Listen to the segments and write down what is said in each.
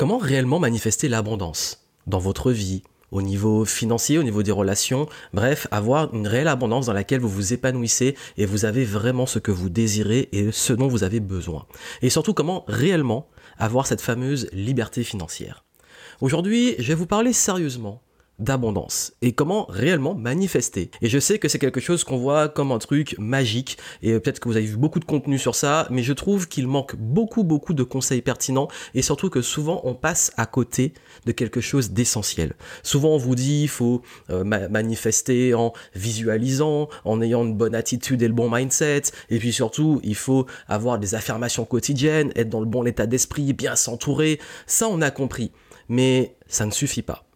Comment réellement manifester l'abondance dans votre vie, au niveau financier, au niveau des relations, bref, avoir une réelle abondance dans laquelle vous vous épanouissez et vous avez vraiment ce que vous désirez et ce dont vous avez besoin. Et surtout, comment réellement avoir cette fameuse liberté financière? Aujourd'hui, je vais vous parler sérieusement d'abondance et comment réellement manifester. Et je sais que c'est quelque chose qu'on voit comme un truc magique et peut-être que vous avez vu beaucoup de contenu sur ça, mais je trouve qu'il manque beaucoup beaucoup de conseils pertinents et surtout que souvent on passe à côté de quelque chose d'essentiel. Souvent on vous dit il faut euh, manifester en visualisant, en ayant une bonne attitude et le bon mindset et puis surtout il faut avoir des affirmations quotidiennes, être dans le bon état d'esprit, bien s'entourer. Ça on a compris, mais ça ne suffit pas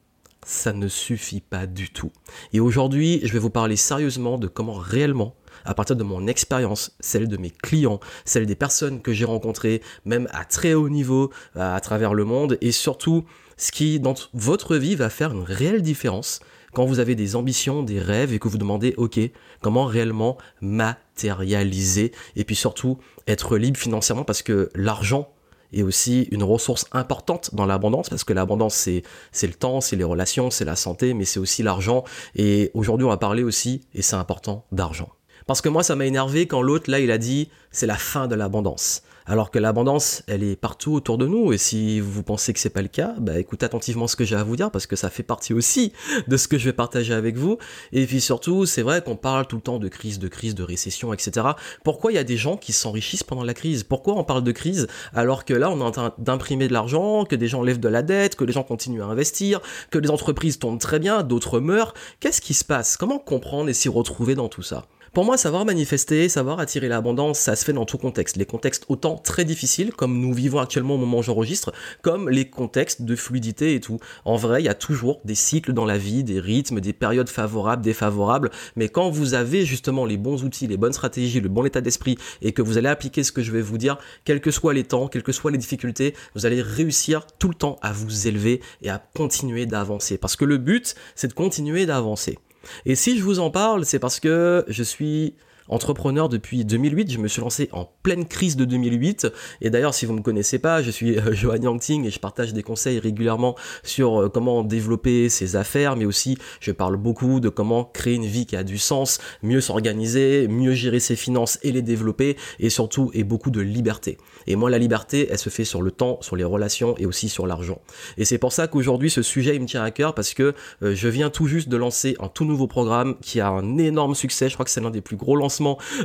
ça ne suffit pas du tout. Et aujourd'hui, je vais vous parler sérieusement de comment réellement, à partir de mon expérience, celle de mes clients, celle des personnes que j'ai rencontrées, même à très haut niveau à travers le monde, et surtout ce qui, dans votre vie, va faire une réelle différence quand vous avez des ambitions, des rêves et que vous demandez, ok, comment réellement matérialiser et puis surtout être libre financièrement parce que l'argent et aussi une ressource importante dans l'abondance, parce que l'abondance, c'est, c'est le temps, c'est les relations, c'est la santé, mais c'est aussi l'argent. Et aujourd'hui, on va parler aussi, et c'est important, d'argent. Parce que moi, ça m'a énervé quand l'autre, là, il a dit, c'est la fin de l'abondance. Alors que l'abondance, elle est partout autour de nous. Et si vous pensez que c'est pas le cas, bah écoutez attentivement ce que j'ai à vous dire parce que ça fait partie aussi de ce que je vais partager avec vous. Et puis surtout, c'est vrai qu'on parle tout le temps de crise, de crise, de récession, etc. Pourquoi il y a des gens qui s'enrichissent pendant la crise? Pourquoi on parle de crise alors que là, on est en train d'imprimer de l'argent, que des gens lèvent de la dette, que les gens continuent à investir, que les entreprises tombent très bien, d'autres meurent? Qu'est-ce qui se passe? Comment comprendre et s'y retrouver dans tout ça? Pour moi, savoir manifester, savoir attirer l'abondance, ça se fait dans tout contexte. Les contextes autant très difficiles, comme nous vivons actuellement au moment où j'enregistre, comme les contextes de fluidité et tout. En vrai, il y a toujours des cycles dans la vie, des rythmes, des périodes favorables, défavorables, mais quand vous avez justement les bons outils, les bonnes stratégies, le bon état d'esprit, et que vous allez appliquer ce que je vais vous dire, quels que soient les temps, quelles que soient les difficultés, vous allez réussir tout le temps à vous élever et à continuer d'avancer. Parce que le but, c'est de continuer d'avancer. Et si je vous en parle, c'est parce que je suis entrepreneur depuis 2008. Je me suis lancé en pleine crise de 2008. Et d'ailleurs, si vous ne me connaissez pas, je suis euh, Johan Yangting et je partage des conseils régulièrement sur euh, comment développer ses affaires, mais aussi je parle beaucoup de comment créer une vie qui a du sens, mieux s'organiser, mieux gérer ses finances et les développer, et surtout, et beaucoup de liberté. Et moi, la liberté, elle se fait sur le temps, sur les relations et aussi sur l'argent. Et c'est pour ça qu'aujourd'hui, ce sujet, il me tient à cœur parce que euh, je viens tout juste de lancer un tout nouveau programme qui a un énorme succès. Je crois que c'est l'un des plus gros lancements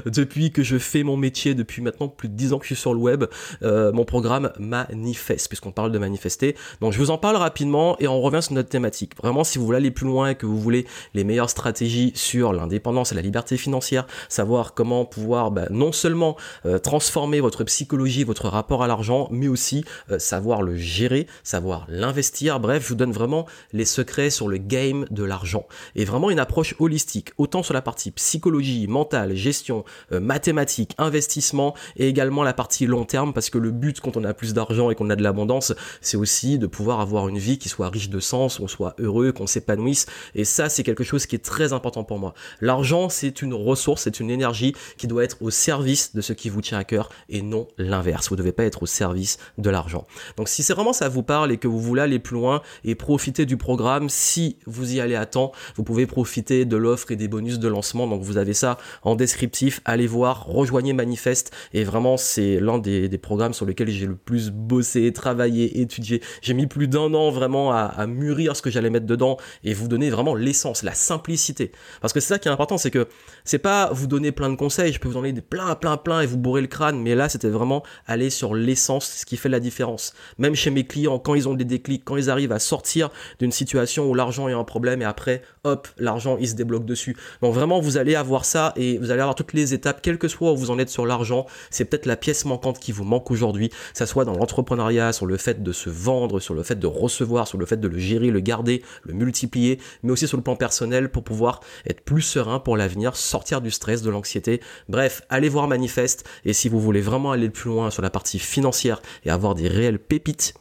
depuis que je fais mon métier, depuis maintenant plus de 10 ans que je suis sur le web, euh, mon programme Manifeste, puisqu'on parle de manifester. Donc je vous en parle rapidement et on revient sur notre thématique. Vraiment, si vous voulez aller plus loin et que vous voulez les meilleures stratégies sur l'indépendance et la liberté financière, savoir comment pouvoir bah, non seulement euh, transformer votre psychologie, votre rapport à l'argent, mais aussi euh, savoir le gérer, savoir l'investir. Bref, je vous donne vraiment les secrets sur le game de l'argent. Et vraiment une approche holistique, autant sur la partie psychologie, mentale, gestion, euh, mathématiques, investissement et également la partie long terme parce que le but quand on a plus d'argent et qu'on a de l'abondance, c'est aussi de pouvoir avoir une vie qui soit riche de sens, on soit heureux, qu'on s'épanouisse et ça c'est quelque chose qui est très important pour moi. L'argent c'est une ressource, c'est une énergie qui doit être au service de ce qui vous tient à cœur et non l'inverse. Vous devez pas être au service de l'argent. Donc si c'est vraiment ça vous parle et que vous voulez aller plus loin et profiter du programme, si vous y allez à temps, vous pouvez profiter de l'offre et des bonus de lancement. Donc vous avez ça en description descriptif, allez voir, rejoignez Manifeste et vraiment c'est l'un des, programmes sur lesquels j'ai le plus bossé, travaillé, étudié. J'ai mis plus d'un an vraiment à, mûrir ce que j'allais mettre dedans et vous donner vraiment l'essence, la simplicité. Parce que c'est ça qui est important, c'est que c'est pas vous donner plein de conseils, je peux vous donner des plein, plein, plein et vous bourrer le crâne, mais là c'était vraiment aller sur l'essence, ce qui fait la différence. Même chez mes clients, quand ils ont des déclics, quand ils arrivent à sortir d'une situation où l'argent est un problème et après, hop, l'argent il se débloque dessus. Donc vraiment vous allez avoir ça et vous allez avoir toutes les étapes, quel que soit où vous en êtes sur l'argent, c'est peut-être la pièce manquante qui vous manque aujourd'hui, ça soit dans l'entrepreneuriat, sur le fait de se vendre, sur le fait de recevoir, sur le fait de le gérer, le garder, le multiplier, mais aussi sur le plan personnel pour pouvoir être plus serein pour l'avenir, sortir du stress, de l'anxiété. Bref, allez voir Manifeste et si vous voulez vraiment aller plus loin sur la partie financière et avoir des réelles pépites,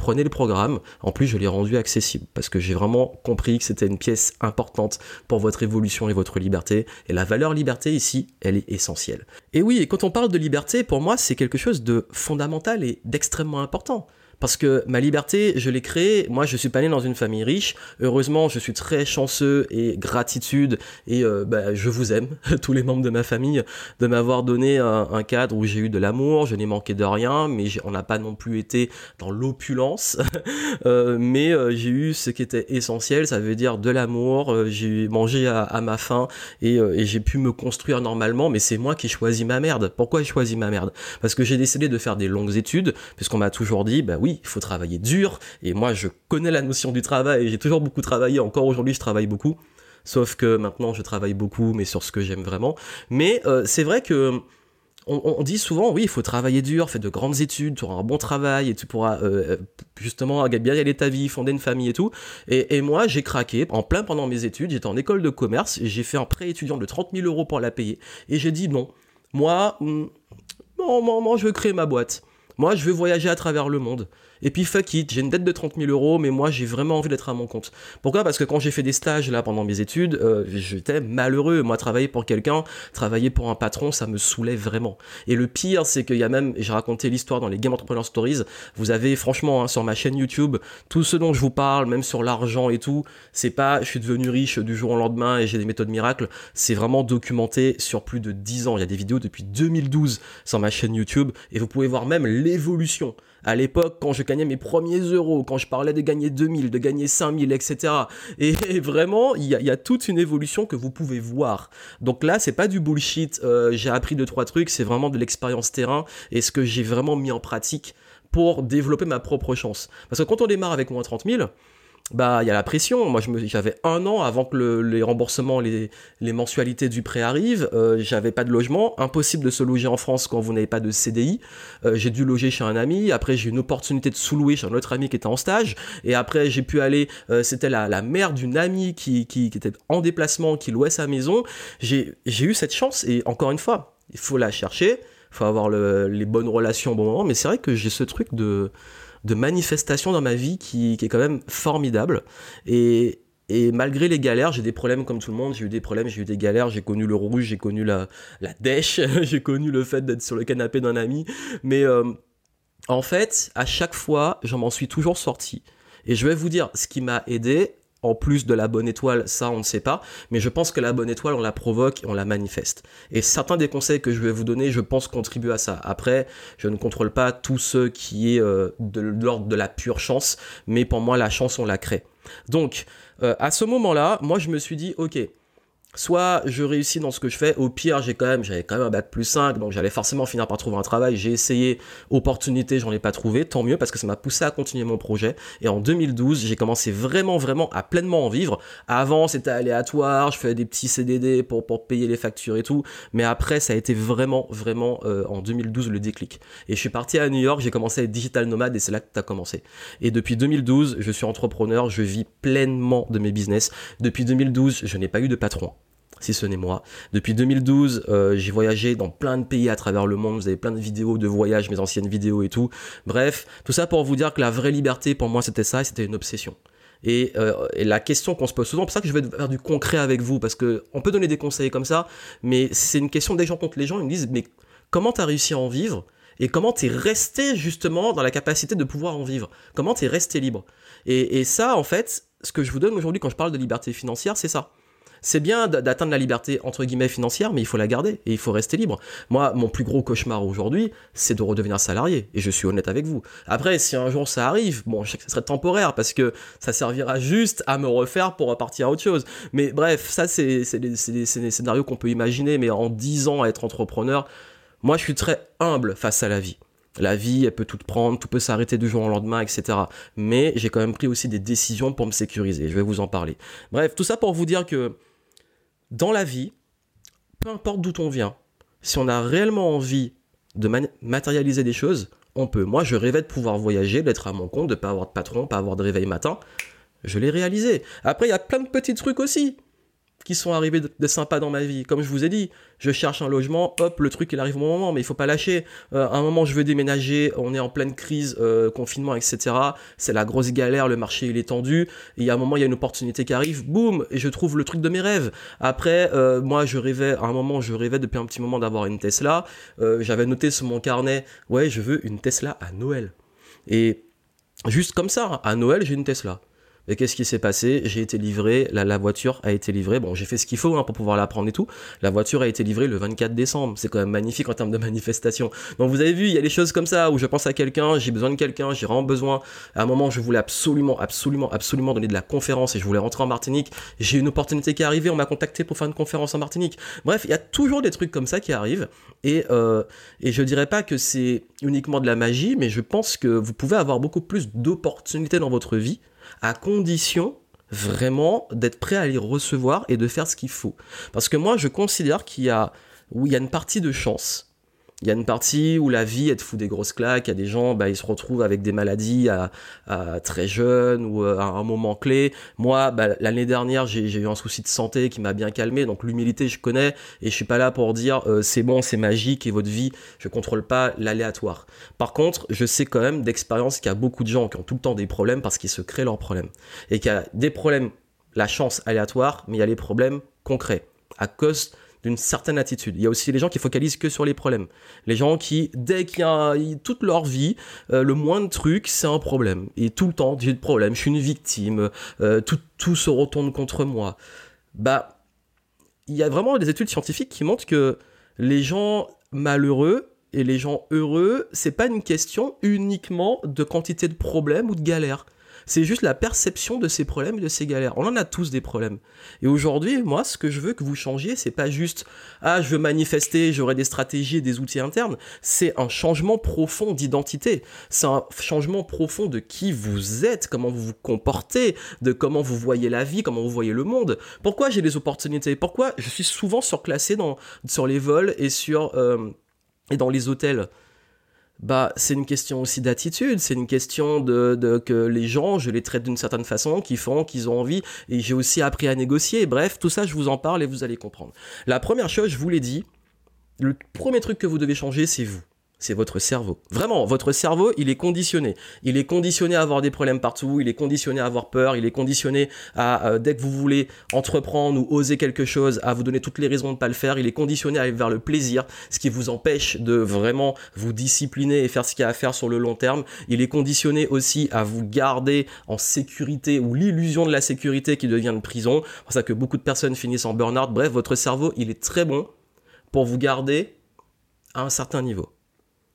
prenez le programme. En plus, je l'ai rendu accessible parce que j'ai vraiment compris que c'était une pièce importante pour votre évolution et votre liberté. Et la valeur liberté ici, elle est essentielle. Et oui, et quand on parle de liberté, pour moi, c'est quelque chose de fondamental et d'extrêmement important. Parce que ma liberté, je l'ai créée. Moi, je suis pas né dans une famille riche. Heureusement, je suis très chanceux et gratitude. Et euh, bah, je vous aime, tous les membres de ma famille, de m'avoir donné un, cadre où j'ai eu de l'amour. Je n'ai manqué de rien, mais on n'a pas non plus été dans l'opulence. euh, mais euh, j'ai eu ce qui était essentiel, ça veut dire de l'amour. J'ai mangé à, ma faim et, j'ai pu me construire normalement. Mais c'est moi qui ai choisi ma merde. Pourquoi j'ai choisi ma merde? Parce que j'ai décidé de faire des longues études, puisqu'on m'a toujours dit, bah oui il faut travailler dur. Et moi, je connais la notion du travail. J'ai toujours beaucoup travaillé. Encore aujourd'hui, je travaille beaucoup. Sauf que maintenant, je travaille beaucoup, mais sur ce que j'aime vraiment. Mais euh, c'est vrai que on, dit souvent, oui, il faut travailler dur, fais de grandes études, tu auras un bon travail et tu pourras euh, justement bien y aller ta vie, fonder une famille et tout. Et, moi, j'ai craqué en plein pendant mes études. J'étais en école de commerce, j'ai fait un prêt étudiant de 30 000 euros pour la payer. Et j'ai dit non. Moi, hmm, moi, je veux créer ma boîte. Moi, je veux voyager à travers le monde. Et puis fuck it, j'ai une dette de 30 000 euros, mais moi j'ai vraiment envie d'être à mon compte. Pourquoi? Parce que quand j'ai fait des stages là pendant mes études, euh, j'étais malheureux. Moi, travailler pour quelqu'un, travailler pour un patron, ça me saoulait vraiment. Et le pire, c'est qu'il y a même, j'ai raconté l'histoire dans les Game Entrepreneur Stories, vous avez franchement hein, sur ma chaîne YouTube, tout ce dont je vous parle, même sur l'argent et tout, c'est pas je suis devenu riche du jour au lendemain et j'ai des méthodes miracles, c'est vraiment documenté sur plus de 10 ans. Il y a des vidéos depuis 2012 sur ma chaîne YouTube et vous pouvez voir même l'évolution à l'époque, quand je gagnais mes premiers euros, quand je parlais de gagner 2000, de gagner 5000, etc. Et, vraiment, il y, a, toute une évolution que vous pouvez voir. Donc là, c'est pas du bullshit, euh, j'ai appris deux, trois trucs, c'est vraiment de l'expérience terrain et ce que j'ai vraiment mis en pratique pour développer ma propre chance. Parce que quand on démarre avec moins 30 000, bah il y a la pression. Moi j'avais un an avant que le, les remboursements, les, mensualités du prêt arrivent. Euh, j'avais pas de logement, impossible de se loger en France quand vous n'avez pas de CDI. Euh, j'ai dû loger chez un ami. Après j'ai eu une opportunité de sous-louer chez un autre ami qui était en stage. Et après j'ai pu aller. Euh, c'était la, la mère d'une amie qui, était en déplacement, qui louait sa maison. J'ai eu cette chance et encore une fois, il faut la chercher. Il faut avoir le, les bonnes relations au bon moment. Mais c'est vrai que j'ai ce truc de de manifestation dans ma vie qui, est quand même formidable. Et, malgré les galères, j'ai des problèmes comme tout le monde. J'ai eu des problèmes, j'ai eu des galères. J'ai connu le rouge, j'ai connu la, la dèche, j'ai connu le fait d'être sur le canapé d'un ami. Mais euh, en fait, à chaque fois, j'en m'en suis toujours sorti. Et je vais vous dire, ce qui m'a aidé, en plus de la bonne étoile, ça on ne sait pas, mais je pense que la bonne étoile, on la provoque et on la manifeste. Et certains des conseils que je vais vous donner, je pense contribuent à ça. Après, je ne contrôle pas tout ce qui est euh, de l'ordre de la pure chance, mais pour moi, la chance, on la crée. Donc, euh, à ce moment-là, moi je me suis dit, ok, soit je réussis dans ce que je fais, au pire j'ai quand même j'avais quand même un bac plus 5 donc j'allais forcément finir par trouver un travail, j'ai essayé opportunité, j'en ai pas trouvé, tant mieux parce que ça m'a poussé à continuer mon projet et en 2012, j'ai commencé vraiment vraiment à pleinement en vivre. Avant, c'était aléatoire, je faisais des petits CDD pour pour payer les factures et tout, mais après ça a été vraiment vraiment euh, en 2012 le déclic. Et je suis parti à New York, j'ai commencé à être digital nomade et c'est là que tu as commencé. Et depuis 2012, je suis entrepreneur, je vis pleinement de mes business. Depuis 2012, je n'ai pas eu de patron si ce n'est moi. Depuis 2012, euh, j'ai voyagé dans plein de pays à travers le monde. Vous avez plein de vidéos de voyage, mes anciennes vidéos et tout. Bref, tout ça pour vous dire que la vraie liberté, pour moi, c'était ça, c'était une obsession. Et, euh, et, la question qu'on se pose souvent, c'est pour ça que je vais faire du concret avec vous, parce que on peut donner des conseils comme ça, mais c'est une question des gens contre les gens. Ils me disent, mais comment t'as réussi à en vivre et comment t'es resté justement dans la capacité de pouvoir en vivre? Comment t'es resté libre? Et ça, en fait, ce que je vous donne aujourd'hui quand je parle de liberté financière, c'est ça c'est bien d'atteindre la liberté entre guillemets financière, mais il faut la garder et il faut rester libre. Moi, mon plus gros cauchemar aujourd'hui, c'est de redevenir salarié. Et je suis honnête avec vous. Après, si un jour ça arrive, bon, je sais que ça serait temporaire parce que ça servira juste à me refaire pour repartir à autre chose. Mais bref, ça, c'est des, scénarios qu'on peut imaginer, mais en 10 ans à être entrepreneur, moi, je suis très humble face à la vie. La vie, elle peut tout prendre, tout peut s'arrêter du jour au lendemain, etc. Mais j'ai quand même pris aussi des décisions pour me sécuriser. Je vais vous en parler. Bref, tout ça pour vous dire que dans la vie, peu importe d'où on vient, si on a réellement envie de matérialiser des choses, on peut. Moi, je rêvais de pouvoir voyager, d'être à mon compte, de pas avoir de patron, pas avoir de réveil matin. Je l'ai réalisé. Après, il y a plein de petits trucs aussi qui sont arrivés de, sympa dans ma vie. Comme je vous ai dit, je cherche un logement, hop, le truc il arrive au moment, mais il faut pas lâcher. Euh, à un moment, je veux déménager, on est en pleine crise, euh, confinement, etc. C'est la grosse galère, le marché il est tendu. Et a un moment, il y a une opportunité qui arrive, boum, et je trouve le truc de mes rêves. Après, euh, moi, je rêvais, à un moment, je rêvais depuis un petit moment d'avoir une Tesla. J'avais noté sur mon carnet, ouais, je veux une Tesla à Noël. Et juste comme ça, à Noël, j'ai une Tesla. Et qu'est-ce qui s'est passé? J'ai été livré, la, voiture a été livrée. Bon, j'ai fait ce qu'il faut hein, pour pouvoir la prendre et tout. La voiture a été livrée le 24 décembre. C'est quand même magnifique en termes de manifestation. Donc vous avez vu, il y a des choses comme ça où je pense à quelqu'un, j'ai besoin de quelqu'un, j'ai vraiment besoin. À un moment, je voulais absolument, absolument, absolument donner de la conférence et je voulais rentrer en Martinique. J'ai une opportunité qui est arrivée, on m'a contacté pour faire une conférence en Martinique. Bref, il y a toujours des trucs comme ça qui arrivent. Et, euh, et je dirais pas que c'est uniquement de la magie, mais je pense que vous pouvez avoir beaucoup plus d'opportunités dans votre vie à condition vraiment d'être prêt à les recevoir et de faire ce qu'il faut. Parce que moi, je considère qu'il y a, il y a une partie de chance il y a une partie où la vie, elle te fout des grosses claques. Il y a des gens, bah, ils se retrouvent avec des maladies à, très jeunes ou euh, à un moment clé. Moi, bah, l'année dernière, j'ai eu un souci de santé qui m'a bien calmé. Donc l'humilité, je connais et je suis pas là pour dire euh, c'est bon, c'est magique et votre vie, je contrôle pas l'aléatoire. Par contre, je sais quand même d'expérience qu'il y a beaucoup de gens qui ont tout le temps des problèmes parce qu'ils se créent leurs problèmes et qu'il y a des problèmes, la chance aléatoire, mais il y a les problèmes concrets à cause d'une certaine attitude. Il y a aussi les gens qui focalisent que sur les problèmes. Les gens qui, dès qu'il y a toute leur vie, euh, le moindre truc, c'est un problème. Et tout le temps, j'ai des problèmes, je suis une victime, euh, tout, tout se retourne contre moi. Bah, il y a vraiment des études scientifiques qui montrent que les gens malheureux et les gens heureux, c'est pas une question uniquement de quantité de problèmes ou de galères. C'est juste la perception de ces problèmes et de ces galères. On en a tous des problèmes. Et aujourd'hui, moi, ce que je veux que vous changiez, c'est pas juste ah, je veux manifester, j'aurai des stratégies et des outils internes. C'est un changement profond d'identité. C'est un changement profond de qui vous êtes, comment vous vous comportez, de comment vous voyez la vie, comment vous voyez le monde. Pourquoi j'ai des opportunités? Pourquoi je suis souvent surclassé dans, sur les vols et sur euh, et dans les hôtels? Bah c'est une question aussi d'attitude, c'est une question de, que les gens, je les traite d'une certaine façon, qui font, qu'ils ont envie, et j'ai aussi appris à négocier. Bref, tout ça, je vous en parle et vous allez comprendre. La première chose, je vous l'ai dit, le premier truc que vous devez changer, c'est vous c'est votre cerveau. Vraiment, votre cerveau, il est conditionné. Il est conditionné à avoir des problèmes partout, il est conditionné à avoir peur, il est conditionné à, euh, dès que vous voulez entreprendre ou oser quelque chose, à vous donner toutes les raisons de ne pas le faire, il est conditionné à aller vers le plaisir, ce qui vous empêche de vraiment vous discipliner et faire ce qu'il y a à faire sur le long terme. Il est conditionné aussi à vous garder en sécurité ou l'illusion de la sécurité qui devient une prison. C'est pour ça que beaucoup de personnes finissent en burn-out. Bref, votre cerveau, il est très bon pour vous garder à un certain niveau.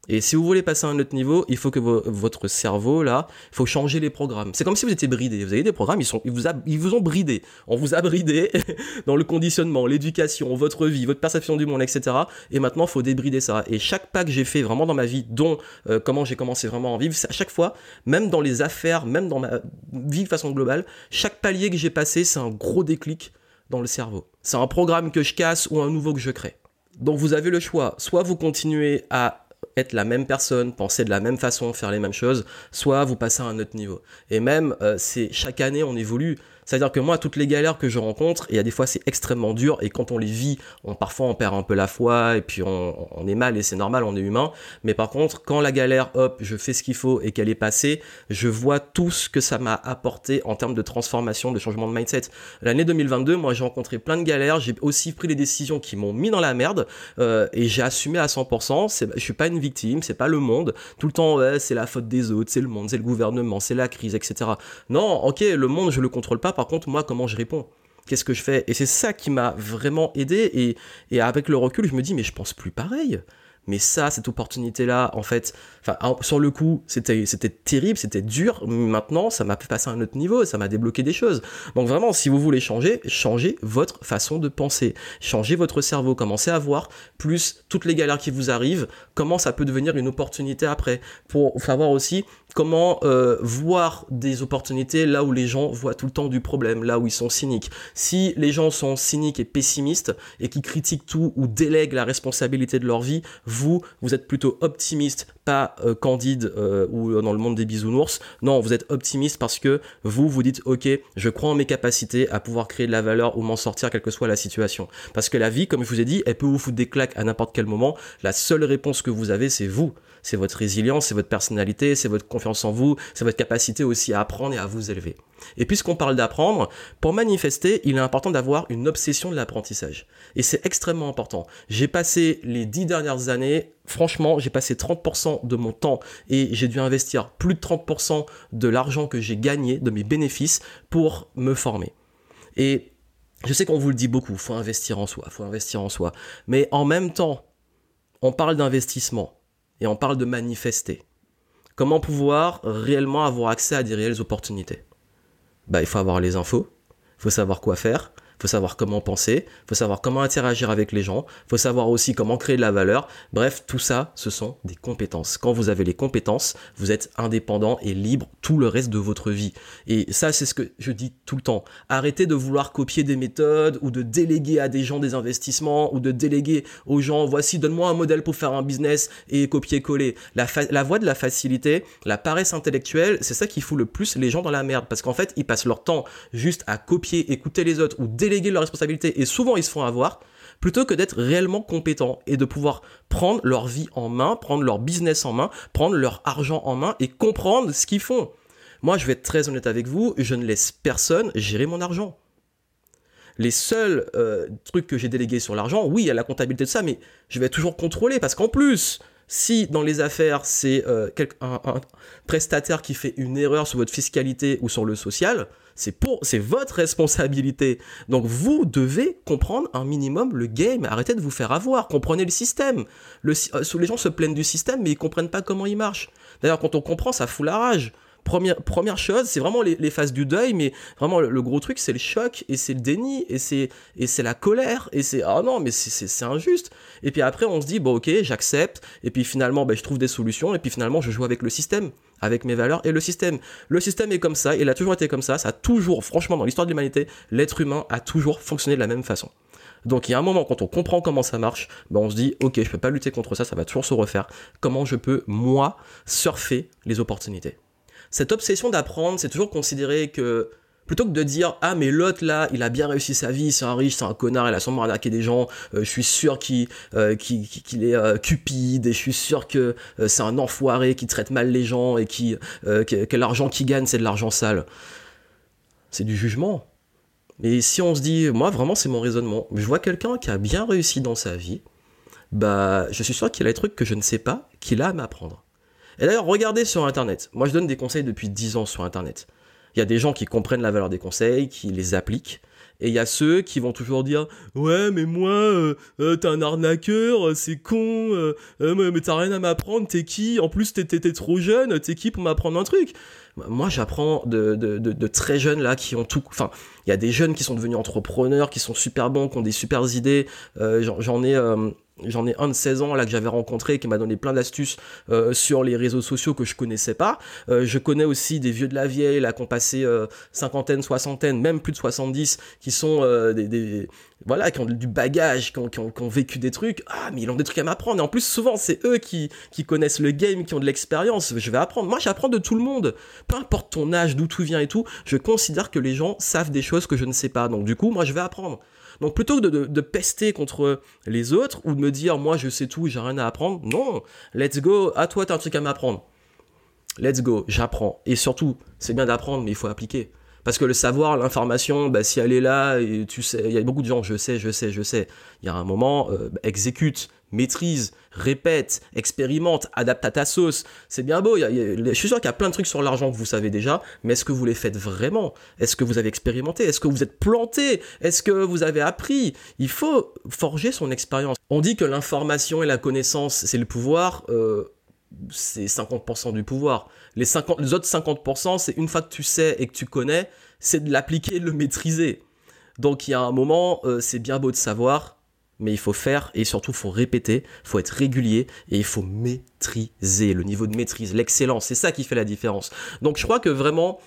Et si vous voulez passer à un autre niveau, il faut que votre cerveau, là, il faut changer les programmes. C'est comme si vous étiez bridé. Vous avez des programmes, ils, sont, ils, vous, ils vous ont bridé. On vous a bridé dans le conditionnement, l'éducation, votre vie, votre perception du monde, etc. Et maintenant, il faut débrider ça. Et chaque pas que j'ai fait vraiment dans ma vie, dont euh, comment j'ai commencé vraiment à en vivre, à chaque fois, même dans les affaires, même dans ma vie de façon globale, chaque palier que j'ai passé, c'est un gros déclic dans le cerveau. C'est un programme que je casse ou un nouveau que je crée. Donc vous avez le choix. Soit vous continuez à être la même personne, penser de la même façon, faire les mêmes choses, soit vous passez à un autre niveau. Et même, euh, c'est chaque année on évolue. C'est-à-dire que moi, toutes les galères que je rencontre, y a des fois c'est extrêmement dur et quand on les vit, on, parfois on perd un peu la foi et puis on, est mal et c'est normal, on est humain. Mais par contre, quand la galère, hop, je fais ce qu'il faut et qu'elle est passée, je vois tout ce que ça m'a apporté en termes de transformation, de changement de mindset. L'année 2022, moi j'ai rencontré plein de galères, j'ai aussi pris des décisions qui m'ont mis dans la merde euh, et j'ai assumé à 100%. Je suis pas une victime, c'est pas le monde. Tout le temps, c'est la faute des autres, c'est le monde, c'est le gouvernement, c'est la crise, etc. Non, ok, le monde je le contrôle pas par contre, moi, comment je réponds? Qu'est-ce que je fais? Et c'est ça qui m'a vraiment aidé. Et, avec le recul, je me dis, mais je pense plus pareil mais ça, cette opportunité-là, en fait, sur le coup, c'était, c'était terrible, c'était dur. Maintenant, ça m'a fait passer à un autre niveau, ça m'a débloqué des choses. Donc vraiment, si vous voulez changer, changez votre façon de penser, changez votre cerveau, commencez à voir plus toutes les galères qui vous arrivent, comment ça peut devenir une opportunité après, pour savoir aussi comment euh, voir des opportunités là où les gens voient tout le temps du problème, là où ils sont cyniques. Si les gens sont cyniques et pessimistes et qui critiquent tout ou délèguent la responsabilité de leur vie, vous, vous êtes plutôt optimiste, pas euh, candide euh, ou dans le monde des bisounours. Non, vous êtes optimiste parce que vous, vous dites, ok, je crois en mes capacités à pouvoir créer de la valeur ou m'en sortir, quelle que soit la situation. Parce que la vie, comme je vous ai dit, elle peut vous foutre des claques à n'importe quel moment. La seule réponse que vous avez, c'est vous. C'est votre résilience, c'est votre personnalité, c'est votre confiance en vous, c'est votre capacité aussi à apprendre et à vous élever. Et puisqu'on parle d'apprendre, pour manifester, il est important d'avoir une obsession de l'apprentissage. Et c'est extrêmement important. J'ai passé les dix dernières années, franchement, j'ai passé 30% de mon temps et j'ai dû investir plus de 30% de l'argent que j'ai gagné, de mes bénéfices, pour me former. Et je sais qu'on vous le dit beaucoup, faut investir en soi, faut investir en soi. Mais en même temps, on parle d'investissement et on parle de manifester. Comment pouvoir réellement avoir accès à des réelles opportunités? Bah, il faut avoir les infos, il faut savoir quoi faire, faut savoir comment penser, faut savoir comment interagir avec les gens, faut savoir aussi comment créer de la valeur. Bref, tout ça, ce sont des compétences. Quand vous avez les compétences, vous êtes indépendant et libre tout le reste de votre vie. Et ça, c'est ce que je dis tout le temps. Arrêtez de vouloir copier des méthodes ou de déléguer à des gens des investissements ou de déléguer aux gens, voici, donne-moi un modèle pour faire un business et copier-coller. La, la voie de la facilité, la paresse intellectuelle, c'est ça qui fout le plus les gens dans la merde. Parce qu'en fait, ils passent leur temps juste à copier, écouter les autres ou déléguer leurs responsabilités et souvent ils se font avoir plutôt que d'être réellement compétents et de pouvoir prendre leur vie en main, prendre leur business en main, prendre leur argent en main et comprendre ce qu'ils font. Moi, je vais être très honnête avec vous, je ne laisse personne gérer mon argent. Les seuls euh, trucs que j'ai délégués sur l'argent, oui, il y a la comptabilité de ça, mais je vais toujours contrôler parce qu'en plus, si dans les affaires, c'est euh, un, prestataire qui fait une erreur sur votre fiscalité ou sur le social, c'est votre responsabilité. Donc vous devez comprendre un minimum le game. Arrêtez de vous faire avoir. Comprenez le système. Euh, les gens se plaignent du système, mais ils comprennent pas comment il marche. D'ailleurs, quand on comprend, ça fout la rage. Première, première chose, c'est vraiment les, phases du deuil, mais vraiment le, gros truc, c'est le choc et c'est le déni et c'est et c'est la colère et c'est ah non mais c'est injuste. Et puis après on se dit bon ok j'accepte et puis finalement ben, je trouve des solutions et puis finalement je joue avec le système, avec mes valeurs et le système. Le système est comme ça, il a toujours été comme ça, ça a toujours, franchement dans l'histoire de l'humanité, l'être humain a toujours fonctionné de la même façon. Donc il y a un moment quand on comprend comment ça marche, ben on se dit ok je peux pas lutter contre ça, ça va toujours se refaire. Comment je peux moi surfer les opportunités? Cette obsession d'apprendre, c'est toujours considéré que plutôt que de dire ah mais l'autre là il a bien réussi sa vie c'est un riche c'est un connard il a sûrement arnaqué des gens euh, je suis sûr qu'il euh, est euh, cupide et je suis sûr que c'est un enfoiré qui traite mal les gens et que, l'argent qu'il gagne c'est de l'argent sale c'est du jugement. Mais si on se dit moi vraiment c'est mon raisonnement je vois quelqu'un qui a bien réussi dans sa vie bah je suis sûr qu'il a des trucs que je ne sais pas qu'il a à m'apprendre et d'ailleurs, regardez sur Internet. Moi, je donne des conseils depuis 10 ans sur Internet. Il y a des gens qui comprennent la valeur des conseils, qui les appliquent. Et il y a ceux qui vont toujours dire ouais mais moi euh, euh, t'es un arnaqueur c'est con euh, mais t'as rien à m'apprendre t'es qui? En plus t'es trop jeune t'es qui pour m'apprendre un truc? Moi j'apprends de, de, très jeunes là qui ont tout enfin il y a des jeunes qui sont devenus entrepreneurs qui sont super bons qui ont des super idées j'en ai J'en ai un de 16 ans là que j'avais rencontré qui m'a donné plein d'astuces euh, sur les réseaux sociaux que je connaissais pas. Euh, je connais aussi des vieux de la vieille là qui ont passé euh, cinquantaine, soixantaine, même plus de 70 qui sont des, voilà qui ont du bagage, qui ont, vécu des trucs. Ah mais ils ont des trucs à m'apprendre. Et en plus souvent c'est eux qui, qui connaissent le game, qui ont de l'expérience. Je vais apprendre. Moi j'apprends de tout le monde. Peu importe ton âge, d'où tu viens et tout. Je considère que les gens savent des choses que je ne sais pas. Donc du coup moi je vais apprendre. Donc plutôt que de, pester contre les autres ou de me dire moi je sais tout, j'ai rien à apprendre, non, let's go, à toi t'as un truc à m'apprendre. Let's go, j'apprends. Et surtout, c'est bien d'apprendre, mais il faut appliquer. Parce que le savoir, l'information, bah, si elle est là, et tu sais, il y a beaucoup de gens, je sais, je sais, je sais. Il y a un moment, euh, exécute, maîtrise, répète, expérimente, adapte à ta sauce. C'est bien beau. je suis sûr qu'il y a plein de trucs sur l'argent que vous savez déjà, mais est-ce que vous les faites vraiment? Est-ce que vous avez expérimenté? Est-ce que vous êtes planté? Est-ce que vous avez appris? Il faut forger son expérience. On dit que l'information et la connaissance, c'est le pouvoir. Euh, c'est 50% du pouvoir. Les, 50, les autres 50%, c'est une fois que tu sais et que tu connais, c'est de l'appliquer, de le maîtriser. Donc il y a un moment, euh, c'est bien beau de savoir, mais il faut faire et surtout il faut répéter, il faut être régulier et il faut maîtriser le niveau de maîtrise, l'excellence, c'est ça qui fait la différence. Donc je crois que vraiment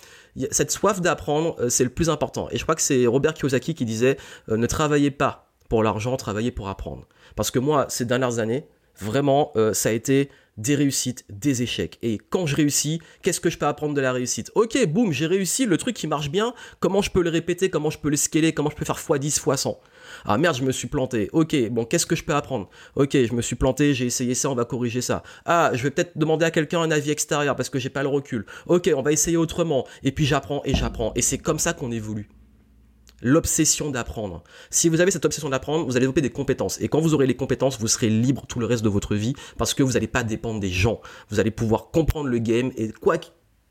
cette soif d'apprendre, euh, c'est le plus important. Et je crois que c'est Robert Kiyosaki qui disait euh, ne travaillez pas pour l'argent, travaillez pour apprendre. Parce que moi, ces dernières années, vraiment, ça a été des réussites, des échecs. Et quand je réussis, qu'est-ce que je peux apprendre de la réussite? Ok, boum, j'ai réussi, le truc qui marche bien, comment je peux le répéter, comment je peux le scaler, comment je peux faire x10, x100 Ah merde, je me suis planté. Ok, bon, qu'est-ce que je peux apprendre? Ok, je me suis planté, j'ai essayé ça, on va corriger ça. Ah, je vais peut-être demander à quelqu'un un avis extérieur parce que j'ai pas le recul. Ok, on va essayer autrement. Et puis j'apprends et j'apprends. Et c'est comme ça qu'on évolue l'obsession d'apprendre. Si vous avez cette obsession d'apprendre, vous allez développer des compétences. Et quand vous aurez les compétences, vous serez libre tout le reste de votre vie parce que vous n'allez pas dépendre des gens. Vous allez pouvoir comprendre le game et quoi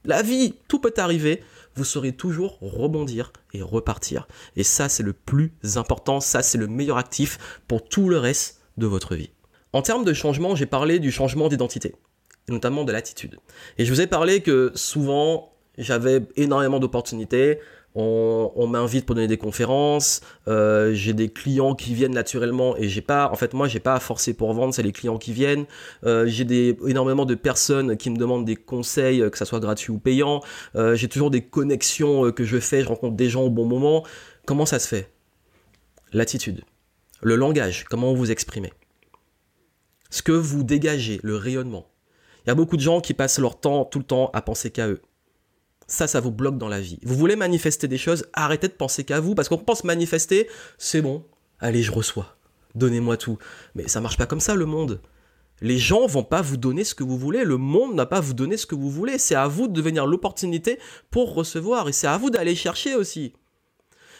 la vie, tout peut arriver, vous saurez toujours rebondir et repartir. Et ça, c'est le plus important, ça, c'est le meilleur actif pour tout le reste de votre vie. En termes de changement, j'ai parlé du changement d'identité, notamment de l'attitude. Et je vous ai parlé que souvent, j'avais énormément d'opportunités, on, m'invite pour donner des conférences, euh, j'ai des clients qui viennent naturellement et j'ai pas, en fait moi j'ai pas à forcer pour vendre, c'est les clients qui viennent. Euh, j'ai des énormément de personnes qui me demandent des conseils, que ça soit gratuit ou payant. Euh, j'ai toujours des connexions que je fais, je rencontre des gens au bon moment. Comment ça se fait? L'attitude, le langage, comment vous exprimez, ce que vous dégagez, le rayonnement. Il y a beaucoup de gens qui passent leur temps tout le temps à penser qu'à eux ça, ça vous bloque dans la vie. Vous voulez manifester des choses, arrêtez de penser qu'à vous, parce qu'on pense manifester, c'est bon, allez, je reçois, donnez-moi tout. Mais ça marche pas comme ça, le monde. Les gens vont pas vous donner ce que vous voulez, le monde n'a pas vous donner ce que vous voulez, c'est à vous de devenir l'opportunité pour recevoir, et c'est à vous d'aller chercher aussi.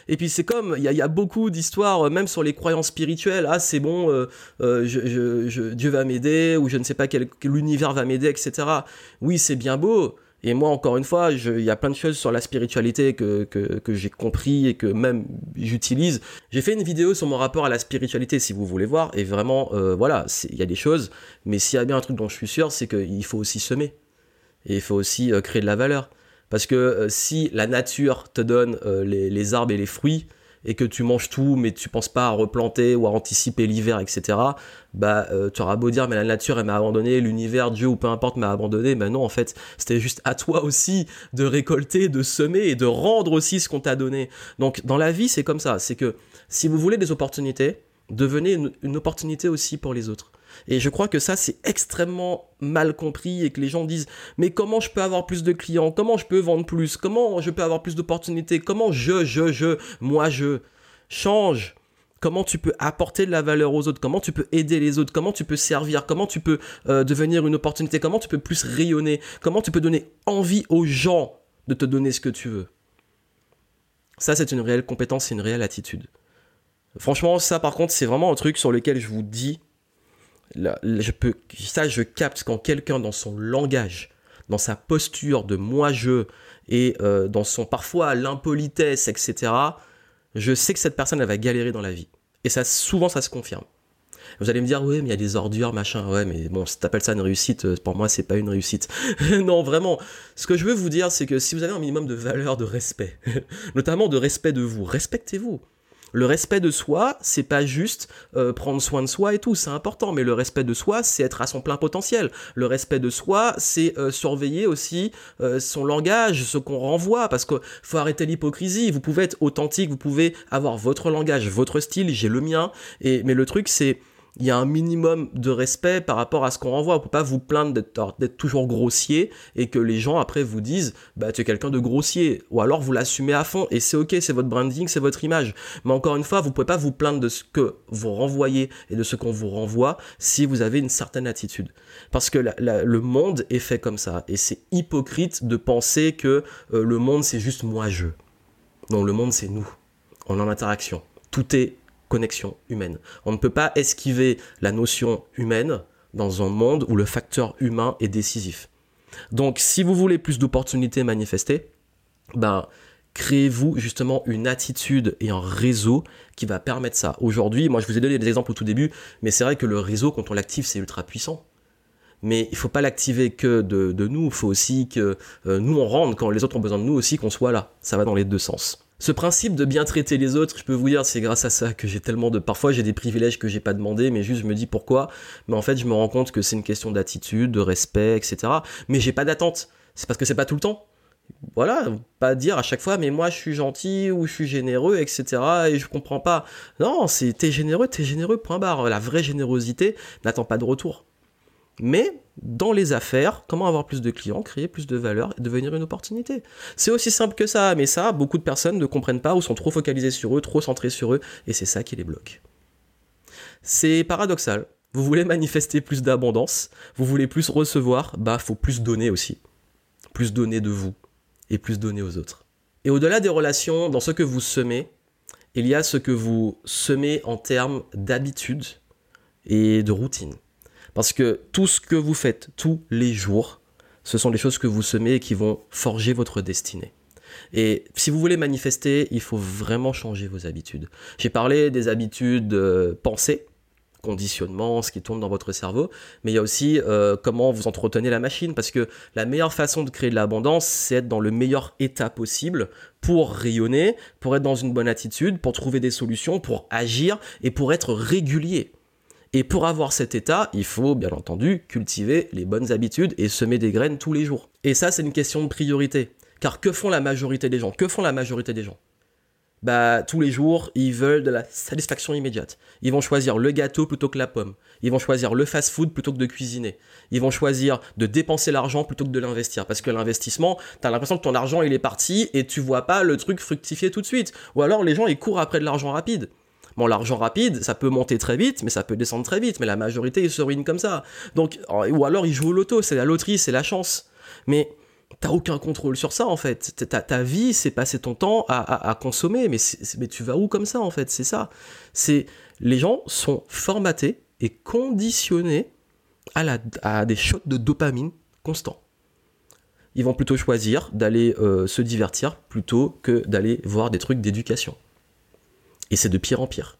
Et puis c'est comme, il y, a beaucoup d'histoires, euh, même sur les croyances spirituelles, ah c'est bon, euh, euh, Dieu va m'aider, ou je ne sais pas quel, l'univers va m'aider, etc. Oui, c'est bien beau, et moi, encore une fois, il y a plein de choses sur la spiritualité que, que, j'ai compris et que même j'utilise. J'ai fait une vidéo sur mon rapport à la spiritualité, si vous voulez voir. Et vraiment, euh, voilà, il y a des choses. Mais s'il y a bien un truc dont je suis sûr, c'est qu'il faut aussi semer. Et il faut aussi euh, créer de la valeur. Parce que euh, si la nature te donne les, les arbres et les fruits, et que tu manges tout, mais tu penses pas à replanter ou à anticiper l'hiver, etc., bah, euh, tu auras beau dire, mais la nature, elle m'a abandonné, l'univers, Dieu ou peu importe m'a abandonné, mais non, en fait, c'était juste à toi aussi de récolter, de semer et de rendre aussi ce qu'on t'a donné. Donc, dans la vie, c'est comme ça, c'est que si vous voulez des opportunités, devenez une opportunité aussi pour les autres. Et je crois que ça, c'est extrêmement mal compris et que les gens disent mais comment je peux avoir plus de clients? Comment je peux vendre plus? Comment je peux avoir plus d'opportunités? Comment je, je, je, moi, je change? Comment tu peux apporter de la valeur aux autres? Comment tu peux aider les autres? Comment tu peux servir? Comment tu peux euh, devenir une opportunité? Comment tu peux plus rayonner? Comment tu peux donner envie aux gens de te donner ce que tu veux? Ça, c'est une réelle compétence, c'est une réelle attitude. Franchement, ça par contre, c'est vraiment un truc sur lequel je vous dis, je peux, ça, je capte quand quelqu'un dans son langage, dans sa posture de moi-je et euh, dans son parfois l'impolitesse, etc., je sais que cette personne, elle va galérer dans la vie. Et ça, souvent, ça se confirme. Vous allez me dire, oui, mais il y a des ordures, machin. Ouais, mais bon, si t'appelles ça une réussite, euh, pour moi, c'est pas une réussite. non, vraiment. Ce que je veux vous dire, c'est que si vous avez un minimum de valeur, de respect, notamment de respect de vous, respectez-vous. Le respect de soi, c'est pas juste euh, prendre soin de soi et tout, c'est important, mais le respect de soi, c'est être à son plein potentiel. Le respect de soi, c'est euh, surveiller aussi euh, son langage, ce qu'on renvoie, parce qu'il faut arrêter l'hypocrisie. Vous pouvez être authentique, vous pouvez avoir votre langage, votre style, j'ai le mien, et mais le truc c'est il y a un minimum de respect par rapport à ce qu'on renvoie. On peut pas vous plaindre d'être toujours grossier et que les gens après vous disent bah tu es quelqu'un de grossier ou alors vous l'assumez à fond et c'est ok, c'est votre branding, c'est votre image. Mais encore une fois, vous pouvez pas vous plaindre de ce que vous renvoyez et de ce qu'on vous renvoie si vous avez une certaine attitude. Parce que le monde est fait comme ça et c'est hypocrite de penser que euh, le monde c'est juste moi-je. Non, le monde c'est nous. On est en interaction. Tout est connexion humaine. On ne peut pas esquiver la notion humaine dans un monde où le facteur humain est décisif. Donc si vous voulez plus d'opportunités manifestées, ben créez-vous justement une attitude et un réseau qui va permettre ça. Aujourd'hui, moi je vous ai donné des exemples au tout début, mais c'est vrai que le réseau, quand on l'active, c'est ultra puissant. Mais il faut pas l'activer que de, nous, il faut aussi que euh, nous on rende quand les autres ont besoin de nous aussi, qu'on soit là. Ça va dans les deux sens. Ce principe de bien traiter les autres, je peux vous dire, c'est grâce à ça que j'ai tellement de. Parfois, j'ai des privilèges que j'ai pas demandé, mais juste je me dis pourquoi. Mais en fait, je me rends compte que c'est une question d'attitude, de respect, etc. Mais j'ai pas d'attente. C'est parce que c'est pas tout le temps. Voilà, pas dire à chaque fois, mais moi je suis gentil ou je suis généreux, etc. Et je comprends pas. Non, c'est t'es généreux, t'es généreux, point barre. La vraie générosité n'attend pas de retour. Mais dans les affaires, comment avoir plus de clients, créer plus de valeur et devenir une opportunité? C'est aussi simple que ça, mais ça, beaucoup de personnes ne comprennent pas ou sont trop focalisées sur eux, trop centrées sur eux, et c'est ça qui les bloque. C'est paradoxal. Vous voulez manifester plus d'abondance, vous voulez plus recevoir, bah faut plus donner aussi. Plus donner de vous et plus donner aux autres. Et au-delà des relations, dans ce que vous semez, il y a ce que vous semez en termes d'habitude et de routine. Parce que tout ce que vous faites tous les jours, ce sont des choses que vous semez et qui vont forger votre destinée. Et si vous voulez manifester, il faut vraiment changer vos habitudes. J'ai parlé des habitudes euh, pensées, conditionnement, ce qui tourne dans votre cerveau, mais il y a aussi euh, comment vous entretenez la machine, parce que la meilleure façon de créer de l'abondance, c'est être dans le meilleur état possible pour rayonner, pour être dans une bonne attitude, pour trouver des solutions, pour agir et pour être régulier. Et pour avoir cet état, il faut bien entendu cultiver les bonnes habitudes et semer des graines tous les jours. Et ça, c'est une question de priorité. Car que font la majorité des gens? Que font la majorité des gens? Bah, tous les jours, ils veulent de la satisfaction immédiate. Ils vont choisir le gâteau plutôt que la pomme. Ils vont choisir le fast-food plutôt que de cuisiner. Ils vont choisir de dépenser l'argent plutôt que de l'investir. Parce que l'investissement, t'as l'impression que ton argent, il est parti et tu vois pas le truc fructifier tout de suite. Ou alors, les gens, ils courent après de l'argent rapide. Bon, l'argent rapide, ça peut monter très vite, mais ça peut descendre très vite. Mais la majorité, ils se ruinent comme ça. Donc, ou alors, ils jouent au loto. C'est la loterie, c'est la chance. Mais t'as aucun contrôle sur ça en fait. Ta, ta vie, c'est passer ton temps à, consommer, mais, tu vas où comme ça en fait? C'est ça. C'est les gens sont formatés et conditionnés à des shots de dopamine constants. Ils vont plutôt choisir d'aller euh, se divertir plutôt que d'aller voir des trucs d'éducation. Et c'est de pire en pire.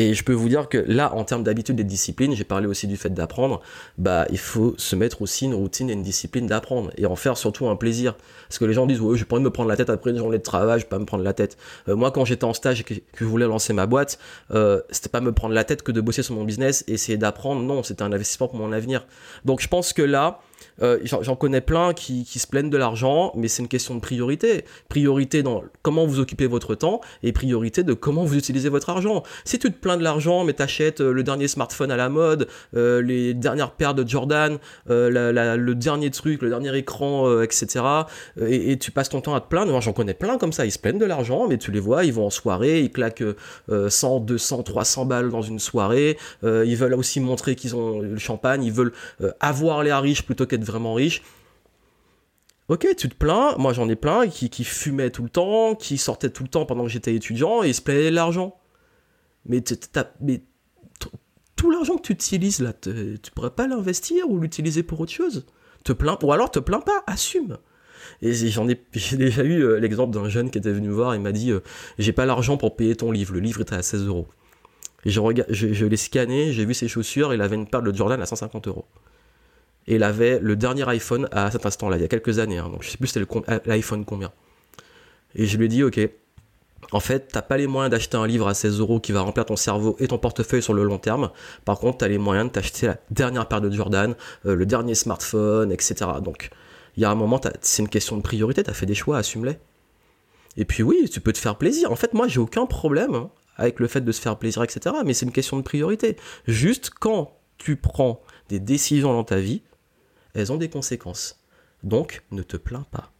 Et je peux vous dire que là, en termes d'habitude et de discipline, j'ai parlé aussi du fait d'apprendre, bah, il faut se mettre aussi une routine et une discipline d'apprendre et en faire surtout un plaisir. Parce que les gens disent, ouais, je pourrais me prendre la tête après une journée de travail, je peux pas me prendre la tête. Euh, moi, quand j'étais en stage et que, je voulais lancer ma boîte, euh, c'était pas me prendre la tête que de bosser sur mon business et essayer d'apprendre. Non, c'était un investissement pour mon avenir. Donc, je pense que là, euh, j'en connais plein qui, se plaignent de l'argent, mais c'est une question de priorité. Priorité dans comment vous occupez votre temps et priorité de comment vous utilisez votre argent. Si tu te plains de l'argent, mais t'achètes euh, le dernier smartphone à la mode, euh, les dernières paires de Jordan, le dernier truc, le dernier écran, etc., et, tu passes ton temps à te plaindre, j'en connais plein comme ça, ils se plaignent de l'argent, mais tu les vois, ils vont en soirée, ils claquent 100, 200, 300 balles dans une soirée, ils veulent aussi montrer qu'ils ont le champagne, ils veulent avoir les riches plutôt qu'être vraiment riche. Ok, tu te plains, moi j'en ai plein qui, qui fumaient tout le temps, qui sortaient tout le temps pendant que j'étais étudiant et ils se plaignaient de l'argent. Mais, tout l'argent que tu utilises là, tu pourrais pas l'investir ou l'utiliser pour autre chose te plains, Ou alors te plains pas, assume. Et j'en ai, j'ai déjà eu euh, l'exemple d'un jeune qui était venu voir et m'a dit euh, J'ai pas l'argent pour payer ton livre, le livre était à 16 euros. Et je, je, je l'ai scanné, j'ai vu ses chaussures, il avait une paire de Jordan à 150 euros et il avait le dernier iPhone à cet instant-là, il y a quelques années. Hein. donc je sais plus c'était l'iPhone combien. Et je lui ai dit, ok, en fait, t'as pas les moyens d'acheter un livre à 16 euros qui va remplir ton cerveau et ton portefeuille sur le long terme. Par contre, tu as les moyens de t'acheter la dernière paire de Jordan, euh, le dernier smartphone, etc. Donc, il y a un moment, c'est une question de priorité, tu as fait des choix, assume-les. Et puis oui, tu peux te faire plaisir. En fait, moi, j'ai aucun problème hein, avec le fait de se faire plaisir, etc. Mais c'est une question de priorité. Juste quand tu prends des décisions dans ta vie, elles ont des conséquences. Donc, ne te plains pas.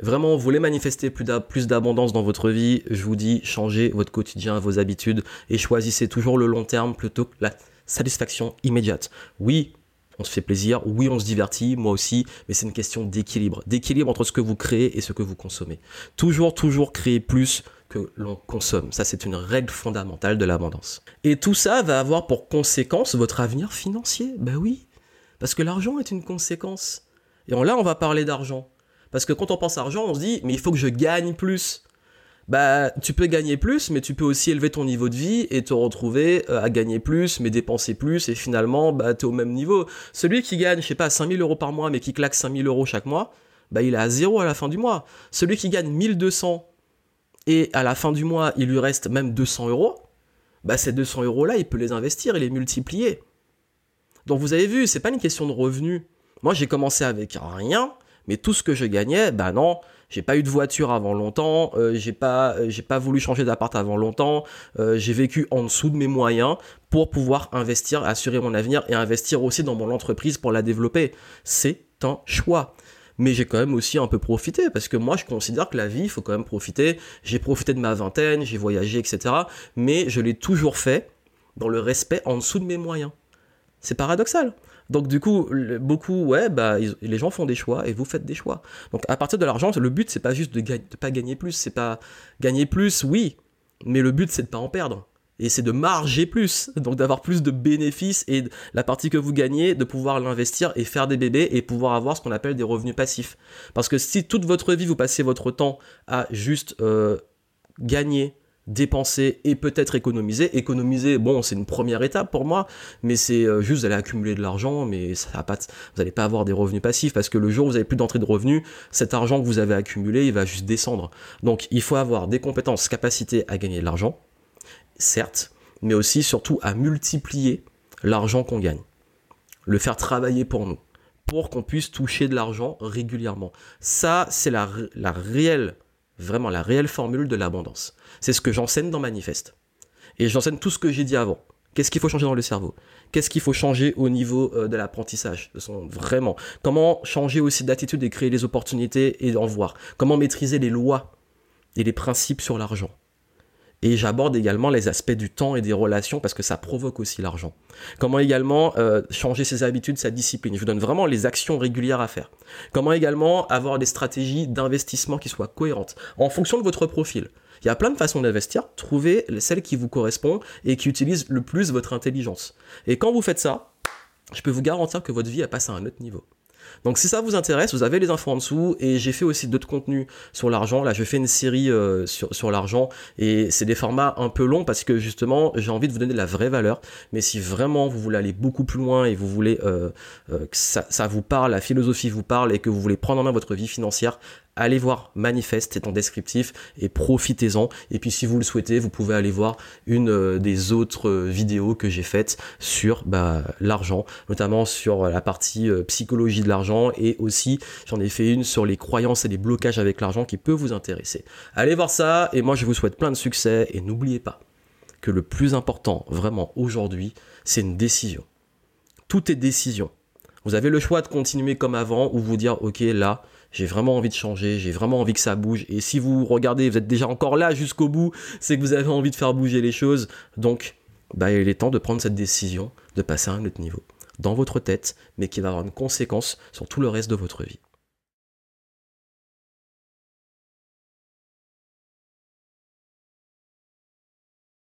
Vraiment, vous voulez manifester plus d'abondance dans votre vie, je vous dis, changez votre quotidien, vos habitudes, et choisissez toujours le long terme plutôt que la satisfaction immédiate. Oui, on se fait plaisir, oui, on se divertit, moi aussi, mais c'est une question d'équilibre. D'équilibre entre ce que vous créez et ce que vous consommez. Toujours, toujours créer plus que l'on consomme. Ça, c'est une règle fondamentale de l'abondance. Et tout ça va avoir pour conséquence votre avenir financier. Ben oui, parce que l'argent est une conséquence. Et là, on va parler d'argent. Parce que quand on pense à argent, on se dit, mais il faut que je gagne plus. Bah, tu peux gagner plus, mais tu peux aussi élever ton niveau de vie et te retrouver euh, à gagner plus, mais dépenser plus, et finalement, bah, es au même niveau. Celui qui gagne, je sais pas, 5000 euros par mois, mais qui claque 5000 euros chaque mois, bah, il est à zéro à la fin du mois. Celui qui gagne 1200 et à la fin du mois, il lui reste même 200 euros, bah, ces 200 euros-là, il peut les investir et les multiplier. Donc vous avez vu, c'est pas une question de revenus. Moi j'ai commencé avec rien, mais tout ce que je gagnais, bah non, J'ai pas eu de voiture avant longtemps, euh, j'ai pas, euh, j'ai pas voulu changer d'appart avant longtemps, euh, j'ai vécu en dessous de mes moyens pour pouvoir investir, assurer mon avenir et investir aussi dans mon entreprise pour la développer. C'est un choix. Mais j'ai quand même aussi un peu profité parce que moi je considère que la vie, il faut quand même profiter. J'ai profité de ma vingtaine, j'ai voyagé, etc. Mais je l'ai toujours fait dans le respect en dessous de mes moyens. C'est paradoxal. Donc du coup, beaucoup, ouais, bah, les gens font des choix et vous faites des choix. Donc à partir de l'argent, le but c'est pas juste de, ne pas gagner plus, c'est pas gagner plus, oui, mais le but c'est de pas en perdre. Et c'est de marger plus, donc d'avoir plus de bénéfices et la partie que vous gagnez, de pouvoir l'investir et faire des bébés et pouvoir avoir ce qu'on appelle des revenus passifs. Parce que si toute votre vie vous passez votre temps à juste euh, gagner, dépenser et peut-être économiser. Économiser, bon, c'est une première étape pour moi, mais c'est euh, juste vous allez accumuler de l'argent, mais ça va pas, vous n'allez pas avoir des revenus passifs parce que le jour où vous avez plus d'entrée de revenus, cet argent que vous avez accumulé, il va juste descendre. Donc, il faut avoir des compétences, capacités à gagner de l'argent, certes, mais aussi surtout à multiplier l'argent qu'on gagne, le faire travailler pour nous, pour qu'on puisse toucher de l'argent régulièrement. Ça, c'est la, la réelle vraiment la réelle formule de l'abondance. C'est ce que j'enseigne dans Manifeste. Et j'enseigne tout ce que j'ai dit avant. Qu'est-ce qu'il faut changer dans le cerveau? Qu'est-ce qu'il faut changer au niveau euh, de l'apprentissage? Vraiment. Comment changer aussi d'attitude et créer les opportunités et en voir? Comment maîtriser les lois et les principes sur l'argent? Et j'aborde également les aspects du temps et des relations parce que ça provoque aussi l'argent. Comment également euh, changer ses habitudes, sa discipline. Je vous donne vraiment les actions régulières à faire. Comment également avoir des stratégies d'investissement qui soient cohérentes en fonction de votre profil. Il y a plein de façons d'investir. Trouvez celle qui vous correspond et qui utilise le plus votre intelligence. Et quand vous faites ça, je peux vous garantir que votre vie a passé à un autre niveau. Donc si ça vous intéresse, vous avez les infos en dessous et j'ai fait aussi d'autres contenus sur l'argent. Là, je fais une série euh, sur, sur l'argent et c'est des formats un peu longs parce que justement, j'ai envie de vous donner la vraie valeur. Mais si vraiment vous voulez aller beaucoup plus loin et vous voulez euh, euh, que ça vous parle, la philosophie vous parle et que vous voulez prendre en main votre vie financière, allez voir Manifeste, c'est en descriptif et profitez-en. Et puis si vous le souhaitez, vous pouvez aller voir une euh, des autres euh, vidéos que j'ai faites sur bah, l'argent, notamment sur la partie euh, psychologie de l'argent et aussi j'en ai fait une sur les croyances et les blocages avec l'argent qui peut vous intéresser. Allez voir ça et moi je vous souhaite plein de succès et n'oubliez pas que le plus important vraiment aujourd'hui, c'est une décision. Tout est décision. Vous avez le choix de continuer comme avant ou vous dire ok là j'ai vraiment envie de changer, j'ai vraiment envie que ça bouge. Et si vous regardez, vous êtes déjà encore là jusqu'au bout, c'est que vous avez envie de faire bouger les choses. Donc, bah, il est temps de prendre cette décision de passer à un autre niveau dans votre tête, mais qui va avoir une conséquence sur tout le reste de votre vie.